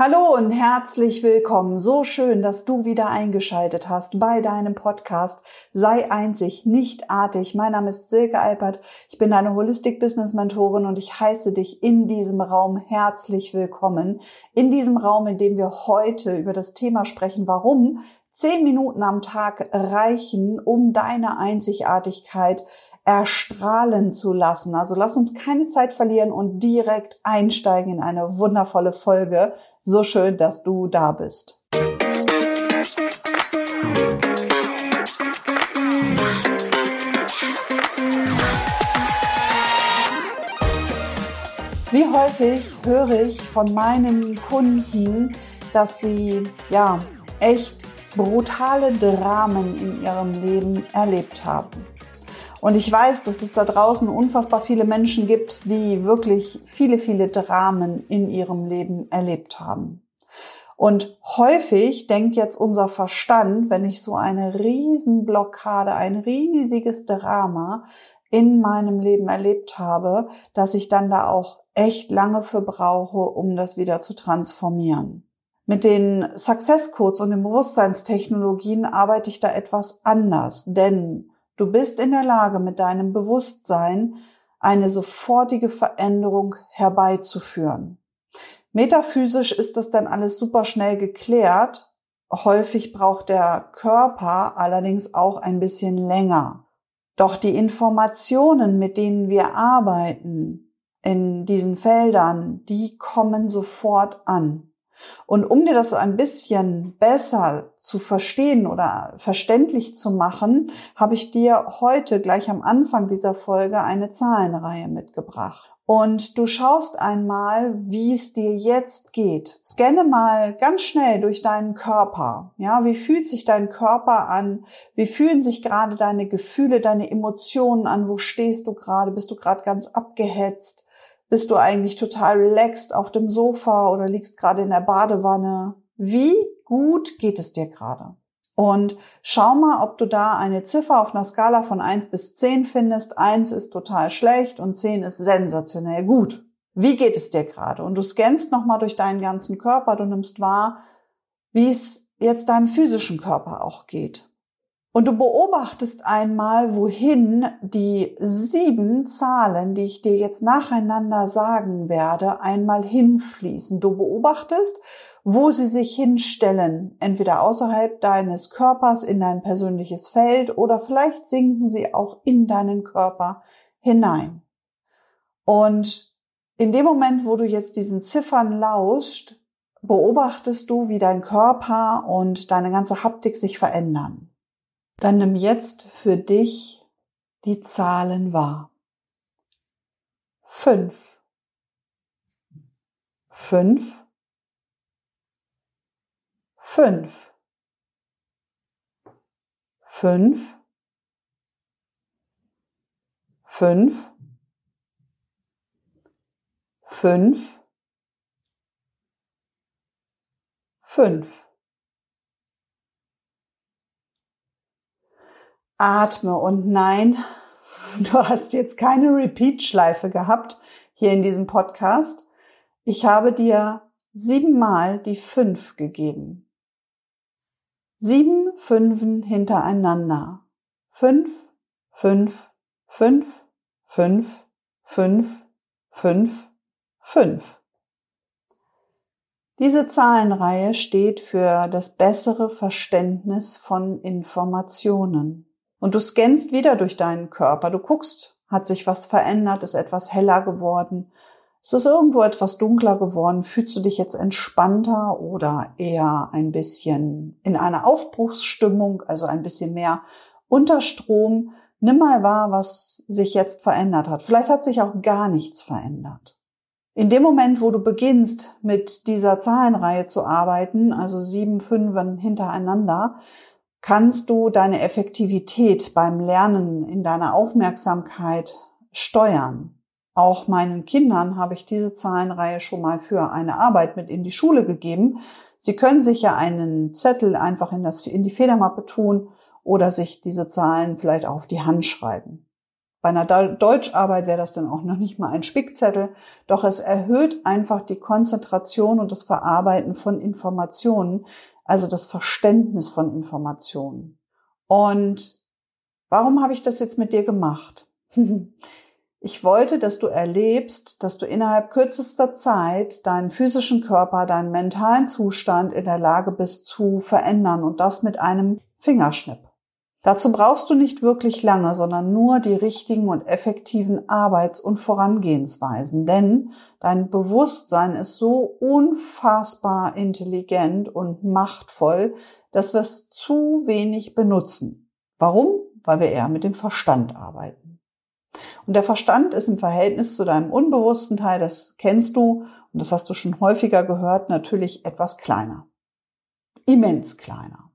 Hallo und herzlich willkommen. So schön, dass du wieder eingeschaltet hast bei deinem Podcast Sei einzig, nicht artig. Mein Name ist Silke Alpert. Ich bin deine Holistic Business Mentorin und ich heiße dich in diesem Raum herzlich willkommen. In diesem Raum, in dem wir heute über das Thema sprechen, warum zehn Minuten am Tag reichen, um deine Einzigartigkeit erstrahlen zu lassen. Also lass uns keine Zeit verlieren und direkt einsteigen in eine wundervolle Folge. So schön, dass du da bist. Wie häufig höre ich von meinen Kunden, dass sie ja echt brutale Dramen in ihrem Leben erlebt haben. Und ich weiß, dass es da draußen unfassbar viele Menschen gibt, die wirklich viele, viele Dramen in ihrem Leben erlebt haben. Und häufig denkt jetzt unser Verstand, wenn ich so eine Riesenblockade, ein riesiges Drama in meinem Leben erlebt habe, dass ich dann da auch echt lange für brauche, um das wieder zu transformieren. Mit den Success Codes und den Bewusstseinstechnologien arbeite ich da etwas anders, denn Du bist in der Lage, mit deinem Bewusstsein eine sofortige Veränderung herbeizuführen. Metaphysisch ist das dann alles super schnell geklärt. Häufig braucht der Körper allerdings auch ein bisschen länger. Doch die Informationen, mit denen wir arbeiten in diesen Feldern, die kommen sofort an. Und um dir das ein bisschen besser zu verstehen oder verständlich zu machen, habe ich dir heute gleich am Anfang dieser Folge eine Zahlenreihe mitgebracht. Und du schaust einmal, wie es dir jetzt geht. Scanne mal ganz schnell durch deinen Körper. Ja, wie fühlt sich dein Körper an? Wie fühlen sich gerade deine Gefühle, deine Emotionen an? Wo stehst du gerade? Bist du gerade ganz abgehetzt? Bist du eigentlich total relaxed auf dem Sofa oder liegst gerade in der Badewanne? Wie gut geht es dir gerade? Und schau mal, ob du da eine Ziffer auf einer Skala von eins bis zehn findest. Eins ist total schlecht und zehn ist sensationell gut. Wie geht es dir gerade? Und du scannst nochmal durch deinen ganzen Körper, du nimmst wahr, wie es jetzt deinem physischen Körper auch geht. Und du beobachtest einmal, wohin die sieben Zahlen, die ich dir jetzt nacheinander sagen werde, einmal hinfließen. Du beobachtest, wo sie sich hinstellen, entweder außerhalb deines Körpers in dein persönliches Feld oder vielleicht sinken sie auch in deinen Körper hinein. Und in dem Moment, wo du jetzt diesen Ziffern lauscht, beobachtest du, wie dein Körper und deine ganze Haptik sich verändern. Dann nimm jetzt für dich die Zahlen wahr. Fünf. Fünf. Fünf. Fünf. Fünf. Fünf. Fünf. Atme und nein, du hast jetzt keine Repeat-Schleife gehabt hier in diesem Podcast. Ich habe dir siebenmal die fünf gegeben. Sieben Fünfen hintereinander. Fünf, fünf, fünf, fünf, fünf, fünf, fünf. Diese Zahlenreihe steht für das bessere Verständnis von Informationen. Und du scannst wieder durch deinen Körper. Du guckst, hat sich was verändert, ist etwas heller geworden, ist es irgendwo etwas dunkler geworden, fühlst du dich jetzt entspannter oder eher ein bisschen in einer Aufbruchsstimmung, also ein bisschen mehr unter Strom. Nimm mal wahr, was sich jetzt verändert hat. Vielleicht hat sich auch gar nichts verändert. In dem Moment, wo du beginnst, mit dieser Zahlenreihe zu arbeiten, also sieben Fünfen hintereinander, kannst du deine Effektivität beim Lernen in deiner Aufmerksamkeit steuern. Auch meinen Kindern habe ich diese Zahlenreihe schon mal für eine Arbeit mit in die Schule gegeben. Sie können sich ja einen Zettel einfach in, das, in die Federmappe tun oder sich diese Zahlen vielleicht auf die Hand schreiben. Bei einer Deutscharbeit wäre das dann auch noch nicht mal ein Spickzettel, doch es erhöht einfach die Konzentration und das Verarbeiten von Informationen, also das Verständnis von Informationen. Und warum habe ich das jetzt mit dir gemacht? Ich wollte, dass du erlebst, dass du innerhalb kürzester Zeit deinen physischen Körper, deinen mentalen Zustand in der Lage bist zu verändern und das mit einem Fingerschnipp. Dazu brauchst du nicht wirklich lange, sondern nur die richtigen und effektiven Arbeits- und Vorangehensweisen, denn dein Bewusstsein ist so unfassbar intelligent und machtvoll, dass wir es zu wenig benutzen. Warum? Weil wir eher mit dem Verstand arbeiten. Und der Verstand ist im Verhältnis zu deinem unbewussten Teil, das kennst du und das hast du schon häufiger gehört, natürlich etwas kleiner. Immens kleiner.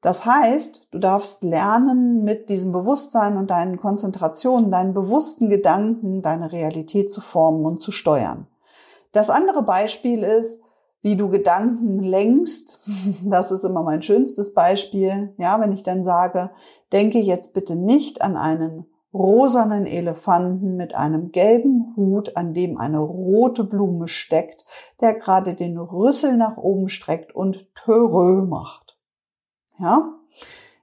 Das heißt, du darfst lernen, mit diesem Bewusstsein und deinen Konzentrationen, deinen bewussten Gedanken, deine Realität zu formen und zu steuern. Das andere Beispiel ist, wie du Gedanken lenkst. Das ist immer mein schönstes Beispiel. Ja, wenn ich dann sage, denke jetzt bitte nicht an einen rosanen Elefanten mit einem gelben Hut, an dem eine rote Blume steckt, der gerade den Rüssel nach oben streckt und Törö macht. Ja?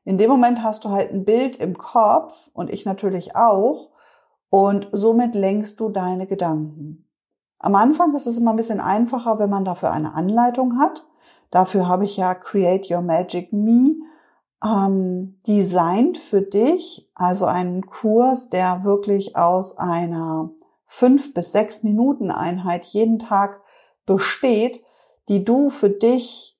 In dem Moment hast du halt ein Bild im Kopf und ich natürlich auch und somit lenkst du deine Gedanken. Am Anfang ist es immer ein bisschen einfacher, wenn man dafür eine Anleitung hat. Dafür habe ich ja Create Your Magic Me ähm, designt für dich, also einen Kurs, der wirklich aus einer fünf bis sechs Minuten Einheit jeden Tag besteht, die du für dich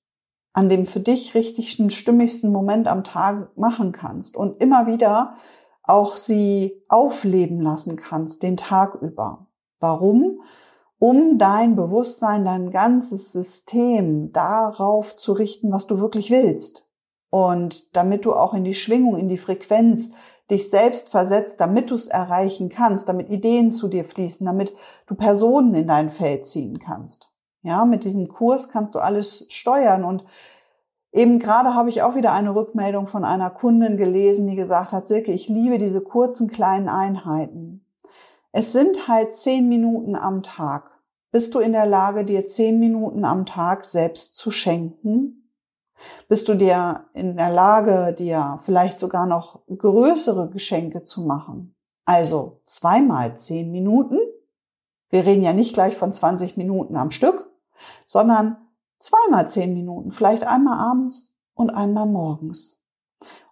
an dem für dich richtigsten, stimmigsten Moment am Tag machen kannst und immer wieder auch sie aufleben lassen kannst, den Tag über. Warum? Um dein Bewusstsein, dein ganzes System darauf zu richten, was du wirklich willst. Und damit du auch in die Schwingung, in die Frequenz dich selbst versetzt, damit du es erreichen kannst, damit Ideen zu dir fließen, damit du Personen in dein Feld ziehen kannst. Ja, mit diesem Kurs kannst du alles steuern und Eben gerade habe ich auch wieder eine Rückmeldung von einer Kundin gelesen, die gesagt hat, Silke, ich liebe diese kurzen kleinen Einheiten. Es sind halt zehn Minuten am Tag. Bist du in der Lage, dir zehn Minuten am Tag selbst zu schenken? Bist du dir in der Lage, dir vielleicht sogar noch größere Geschenke zu machen? Also zweimal zehn Minuten. Wir reden ja nicht gleich von 20 Minuten am Stück, sondern zweimal zehn Minuten, vielleicht einmal abends und einmal morgens.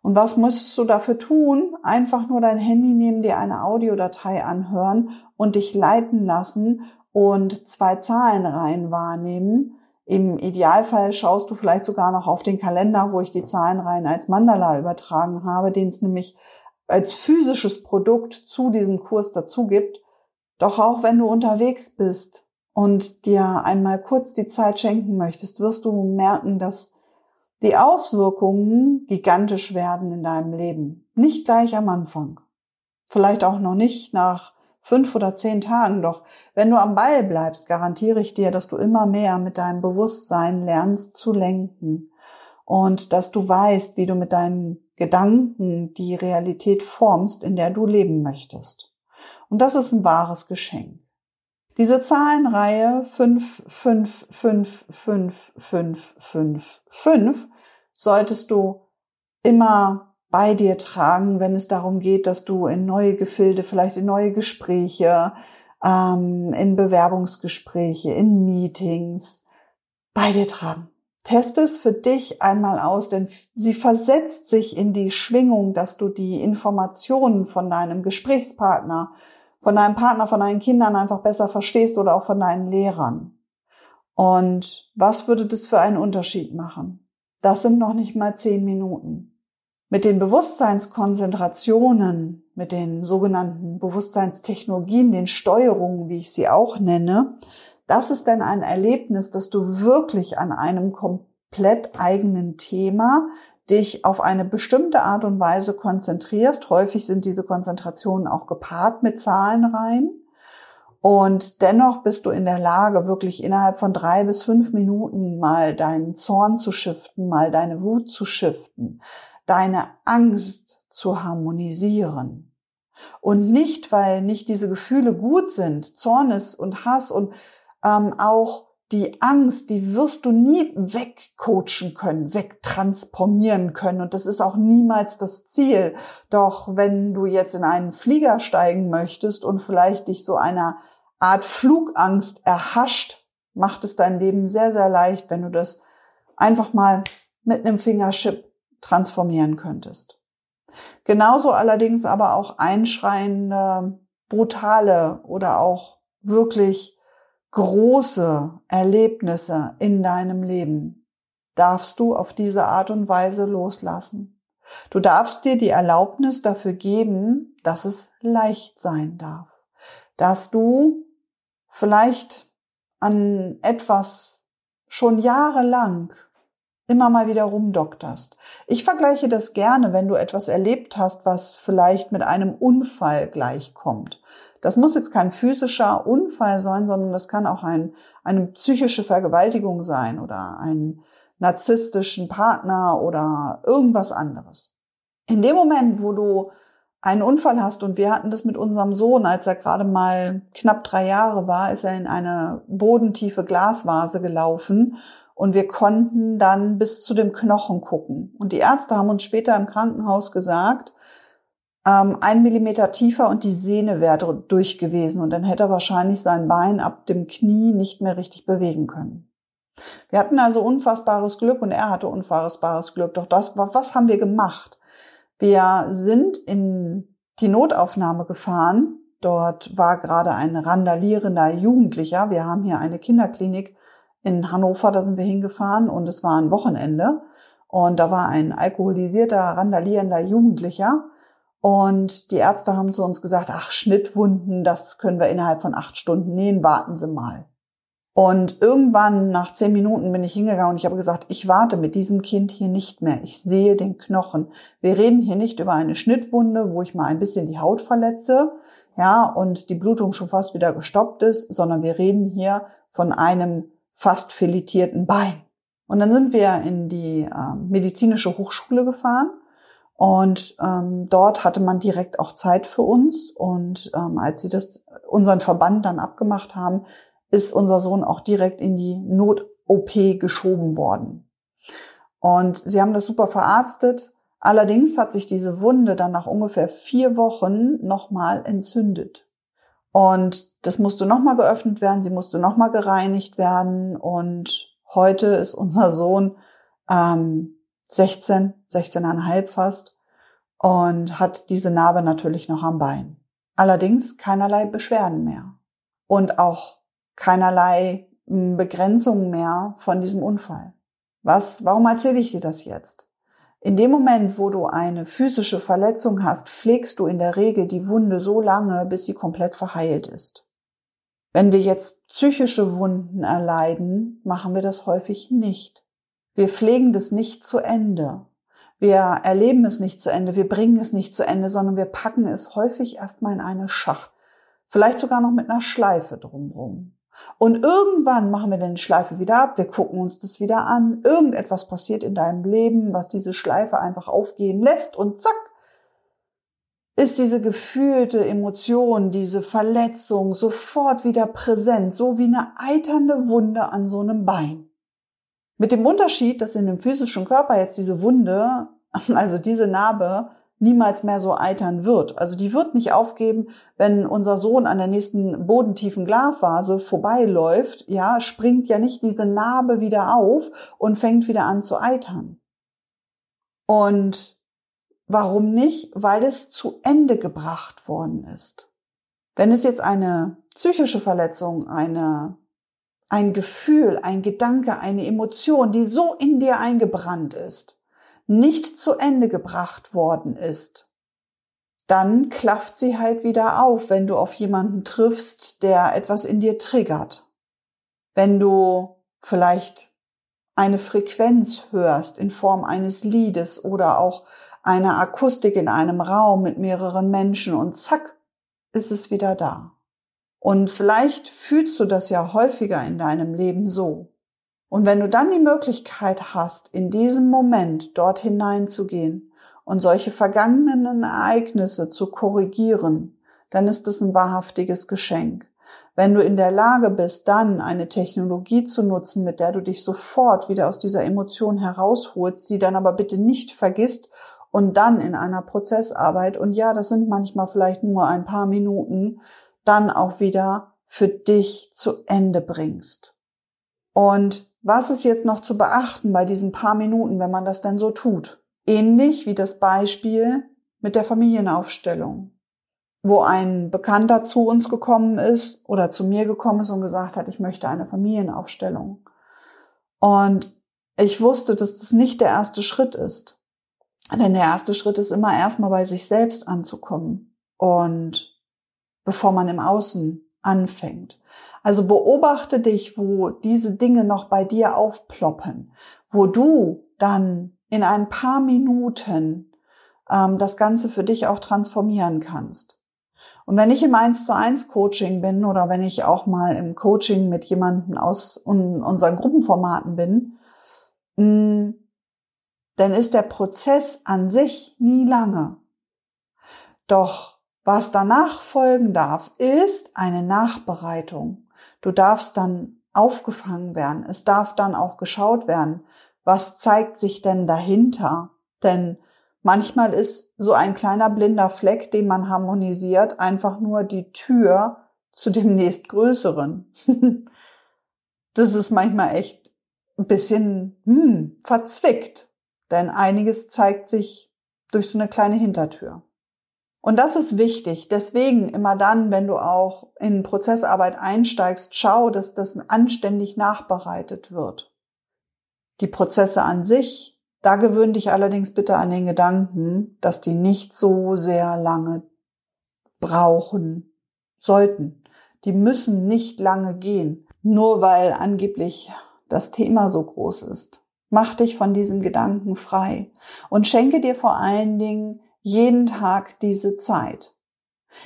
Und was musst du dafür tun? Einfach nur dein Handy nehmen, dir eine Audiodatei anhören und dich leiten lassen und zwei Zahlenreihen wahrnehmen. Im Idealfall schaust du vielleicht sogar noch auf den Kalender, wo ich die Zahlenreihen als Mandala übertragen habe, den es nämlich als physisches Produkt zu diesem Kurs dazu gibt. Doch auch wenn du unterwegs bist, und dir einmal kurz die Zeit schenken möchtest, wirst du merken, dass die Auswirkungen gigantisch werden in deinem Leben. Nicht gleich am Anfang. Vielleicht auch noch nicht nach fünf oder zehn Tagen. Doch wenn du am Ball bleibst, garantiere ich dir, dass du immer mehr mit deinem Bewusstsein lernst zu lenken und dass du weißt, wie du mit deinen Gedanken die Realität formst, in der du leben möchtest. Und das ist ein wahres Geschenk. Diese Zahlenreihe 5, 5, 5, 5, 5, 5, 5 solltest du immer bei dir tragen, wenn es darum geht, dass du in neue Gefilde, vielleicht in neue Gespräche, ähm, in Bewerbungsgespräche, in Meetings bei dir tragen. Teste es für dich einmal aus, denn sie versetzt sich in die Schwingung, dass du die Informationen von deinem Gesprächspartner, von deinem Partner, von deinen Kindern einfach besser verstehst oder auch von deinen Lehrern. Und was würde das für einen Unterschied machen? Das sind noch nicht mal zehn Minuten. Mit den Bewusstseinskonzentrationen, mit den sogenannten Bewusstseinstechnologien, den Steuerungen, wie ich sie auch nenne, das ist dann ein Erlebnis, dass du wirklich an einem komplett eigenen Thema dich auf eine bestimmte Art und Weise konzentrierst. Häufig sind diese Konzentrationen auch gepaart mit Zahlenreihen. Und dennoch bist du in der Lage, wirklich innerhalb von drei bis fünf Minuten mal deinen Zorn zu shiften, mal deine Wut zu shiften, deine Angst zu harmonisieren. Und nicht, weil nicht diese Gefühle gut sind, Zornes und Hass und ähm, auch die Angst, die wirst du nie wegcoachen können, wegtransformieren können. Und das ist auch niemals das Ziel. Doch wenn du jetzt in einen Flieger steigen möchtest und vielleicht dich so einer Art Flugangst erhascht, macht es dein Leben sehr, sehr leicht, wenn du das einfach mal mit einem Fingerchip transformieren könntest. Genauso allerdings aber auch einschreiende, brutale oder auch wirklich große Erlebnisse in deinem Leben darfst du auf diese Art und Weise loslassen. Du darfst dir die Erlaubnis dafür geben, dass es leicht sein darf. Dass du vielleicht an etwas schon jahrelang immer mal wieder rumdokterst. Ich vergleiche das gerne, wenn du etwas erlebt hast, was vielleicht mit einem Unfall gleichkommt. Das muss jetzt kein physischer Unfall sein, sondern das kann auch ein, eine psychische Vergewaltigung sein oder einen narzisstischen Partner oder irgendwas anderes. In dem Moment, wo du einen Unfall hast und wir hatten das mit unserem Sohn, als er gerade mal knapp drei Jahre war, ist er in eine bodentiefe Glasvase gelaufen und wir konnten dann bis zu dem Knochen gucken. Und die Ärzte haben uns später im Krankenhaus gesagt, ähm, ein Millimeter tiefer und die Sehne wäre durch gewesen. Und dann hätte er wahrscheinlich sein Bein ab dem Knie nicht mehr richtig bewegen können. Wir hatten also unfassbares Glück und er hatte unfassbares Glück. Doch das, was haben wir gemacht? Wir sind in die Notaufnahme gefahren. Dort war gerade ein randalierender Jugendlicher. Wir haben hier eine Kinderklinik in Hannover, da sind wir hingefahren und es war ein Wochenende und da war ein alkoholisierter, randalierender Jugendlicher und die Ärzte haben zu uns gesagt, ach, Schnittwunden, das können wir innerhalb von acht Stunden nähen, warten Sie mal. Und irgendwann nach zehn Minuten bin ich hingegangen und ich habe gesagt, ich warte mit diesem Kind hier nicht mehr. Ich sehe den Knochen. Wir reden hier nicht über eine Schnittwunde, wo ich mal ein bisschen die Haut verletze, ja, und die Blutung schon fast wieder gestoppt ist, sondern wir reden hier von einem fast filetierten Bein. Und dann sind wir in die äh, medizinische Hochschule gefahren und ähm, dort hatte man direkt auch Zeit für uns. Und ähm, als sie das unseren Verband dann abgemacht haben, ist unser Sohn auch direkt in die Not-OP geschoben worden. Und sie haben das super verarztet. Allerdings hat sich diese Wunde dann nach ungefähr vier Wochen nochmal entzündet. Und das musste nochmal geöffnet werden, sie musste nochmal gereinigt werden. Und heute ist unser Sohn ähm, 16, 16,5 fast und hat diese Narbe natürlich noch am Bein. Allerdings keinerlei Beschwerden mehr und auch keinerlei hm, Begrenzungen mehr von diesem Unfall. Was, warum erzähle ich dir das jetzt? In dem Moment, wo du eine physische Verletzung hast, pflegst du in der Regel die Wunde so lange, bis sie komplett verheilt ist. Wenn wir jetzt psychische Wunden erleiden, machen wir das häufig nicht. Wir pflegen das nicht zu Ende. Wir erleben es nicht zu Ende, wir bringen es nicht zu Ende, sondern wir packen es häufig erstmal in eine Schacht. Vielleicht sogar noch mit einer Schleife drumherum. Und irgendwann machen wir den Schleife wieder ab, wir gucken uns das wieder an, irgendetwas passiert in deinem Leben, was diese Schleife einfach aufgehen lässt und zack, ist diese gefühlte Emotion, diese Verletzung sofort wieder präsent, so wie eine eiternde Wunde an so einem Bein. Mit dem Unterschied, dass in dem physischen Körper jetzt diese Wunde, also diese Narbe, niemals mehr so eitern wird. Also die wird nicht aufgeben, wenn unser Sohn an der nächsten bodentiefen Glasvase vorbeiläuft, ja, springt ja nicht diese Narbe wieder auf und fängt wieder an zu eitern. Und warum nicht? Weil es zu Ende gebracht worden ist. Wenn es jetzt eine psychische Verletzung, eine, ein Gefühl, ein Gedanke, eine Emotion, die so in dir eingebrannt ist, nicht zu Ende gebracht worden ist, dann klafft sie halt wieder auf, wenn du auf jemanden triffst, der etwas in dir triggert. Wenn du vielleicht eine Frequenz hörst in Form eines Liedes oder auch eine Akustik in einem Raum mit mehreren Menschen und zack, ist es wieder da. Und vielleicht fühlst du das ja häufiger in deinem Leben so. Und wenn du dann die Möglichkeit hast, in diesem Moment dort hineinzugehen und solche vergangenen Ereignisse zu korrigieren, dann ist es ein wahrhaftiges Geschenk. Wenn du in der Lage bist, dann eine Technologie zu nutzen, mit der du dich sofort wieder aus dieser Emotion herausholst, sie dann aber bitte nicht vergisst und dann in einer Prozessarbeit, und ja, das sind manchmal vielleicht nur ein paar Minuten, dann auch wieder für dich zu Ende bringst. Und was ist jetzt noch zu beachten bei diesen paar Minuten, wenn man das denn so tut? Ähnlich wie das Beispiel mit der Familienaufstellung, wo ein Bekannter zu uns gekommen ist oder zu mir gekommen ist und gesagt hat, ich möchte eine Familienaufstellung. Und ich wusste, dass das nicht der erste Schritt ist. Denn der erste Schritt ist immer erstmal bei sich selbst anzukommen und bevor man im Außen anfängt. Also beobachte dich, wo diese Dinge noch bei dir aufploppen, wo du dann in ein paar Minuten ähm, das Ganze für dich auch transformieren kannst. Und wenn ich im 1 zu 1 Coaching bin oder wenn ich auch mal im Coaching mit jemandem aus unseren Gruppenformaten bin, mm, dann ist der Prozess an sich nie lange. Doch was danach folgen darf, ist eine Nachbereitung. Du darfst dann aufgefangen werden. Es darf dann auch geschaut werden, was zeigt sich denn dahinter? Denn manchmal ist so ein kleiner blinder Fleck, den man harmonisiert, einfach nur die Tür zu dem nächstgrößeren. das ist manchmal echt ein bisschen hm, verzwickt, denn einiges zeigt sich durch so eine kleine Hintertür. Und das ist wichtig. Deswegen immer dann, wenn du auch in Prozessarbeit einsteigst, schau, dass das anständig nachbereitet wird die Prozesse an sich, da gewöhn dich allerdings bitte an den Gedanken, dass die nicht so sehr lange brauchen sollten. Die müssen nicht lange gehen, nur weil angeblich das Thema so groß ist. Mach dich von diesem Gedanken frei und schenke dir vor allen Dingen jeden Tag diese Zeit.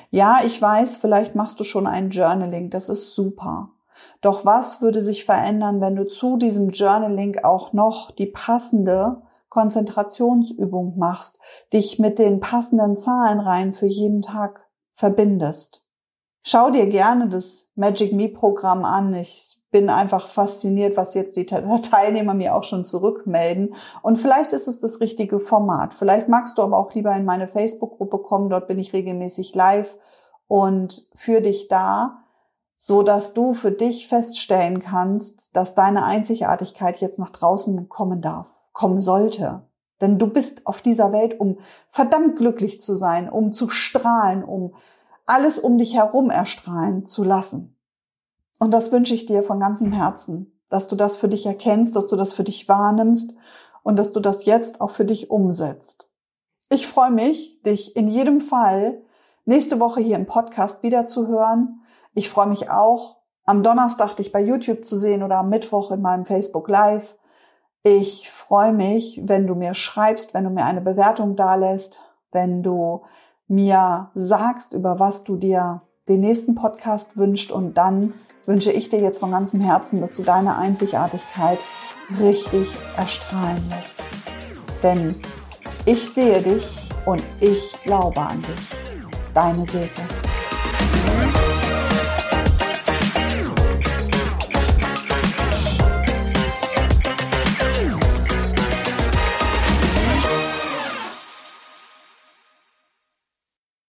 Ja, ich weiß, vielleicht machst du schon ein Journaling, das ist super. Doch was würde sich verändern, wenn du zu diesem Journaling auch noch die passende Konzentrationsübung machst, dich mit den passenden Zahlenreihen für jeden Tag verbindest? Schau dir gerne das Magic Me Programm an. Ich bin einfach fasziniert, was jetzt die Teilnehmer mir auch schon zurückmelden. Und vielleicht ist es das richtige Format. Vielleicht magst du aber auch lieber in meine Facebook-Gruppe kommen. Dort bin ich regelmäßig live und für dich da so dass du für dich feststellen kannst, dass deine Einzigartigkeit jetzt nach draußen kommen darf, kommen sollte. Denn du bist auf dieser Welt, um verdammt glücklich zu sein, um zu strahlen, um alles um dich herum erstrahlen zu lassen. Und das wünsche ich dir von ganzem Herzen, dass du das für dich erkennst, dass du das für dich wahrnimmst und dass du das jetzt auch für dich umsetzt. Ich freue mich, dich in jedem Fall nächste Woche hier im Podcast wieder zu hören. Ich freue mich auch, am Donnerstag dich bei YouTube zu sehen oder am Mittwoch in meinem Facebook Live. Ich freue mich, wenn du mir schreibst, wenn du mir eine Bewertung dalässt, wenn du mir sagst, über was du dir den nächsten Podcast wünscht und dann wünsche ich dir jetzt von ganzem Herzen, dass du deine Einzigartigkeit richtig erstrahlen lässt. Denn ich sehe dich und ich glaube an dich. Deine Silke.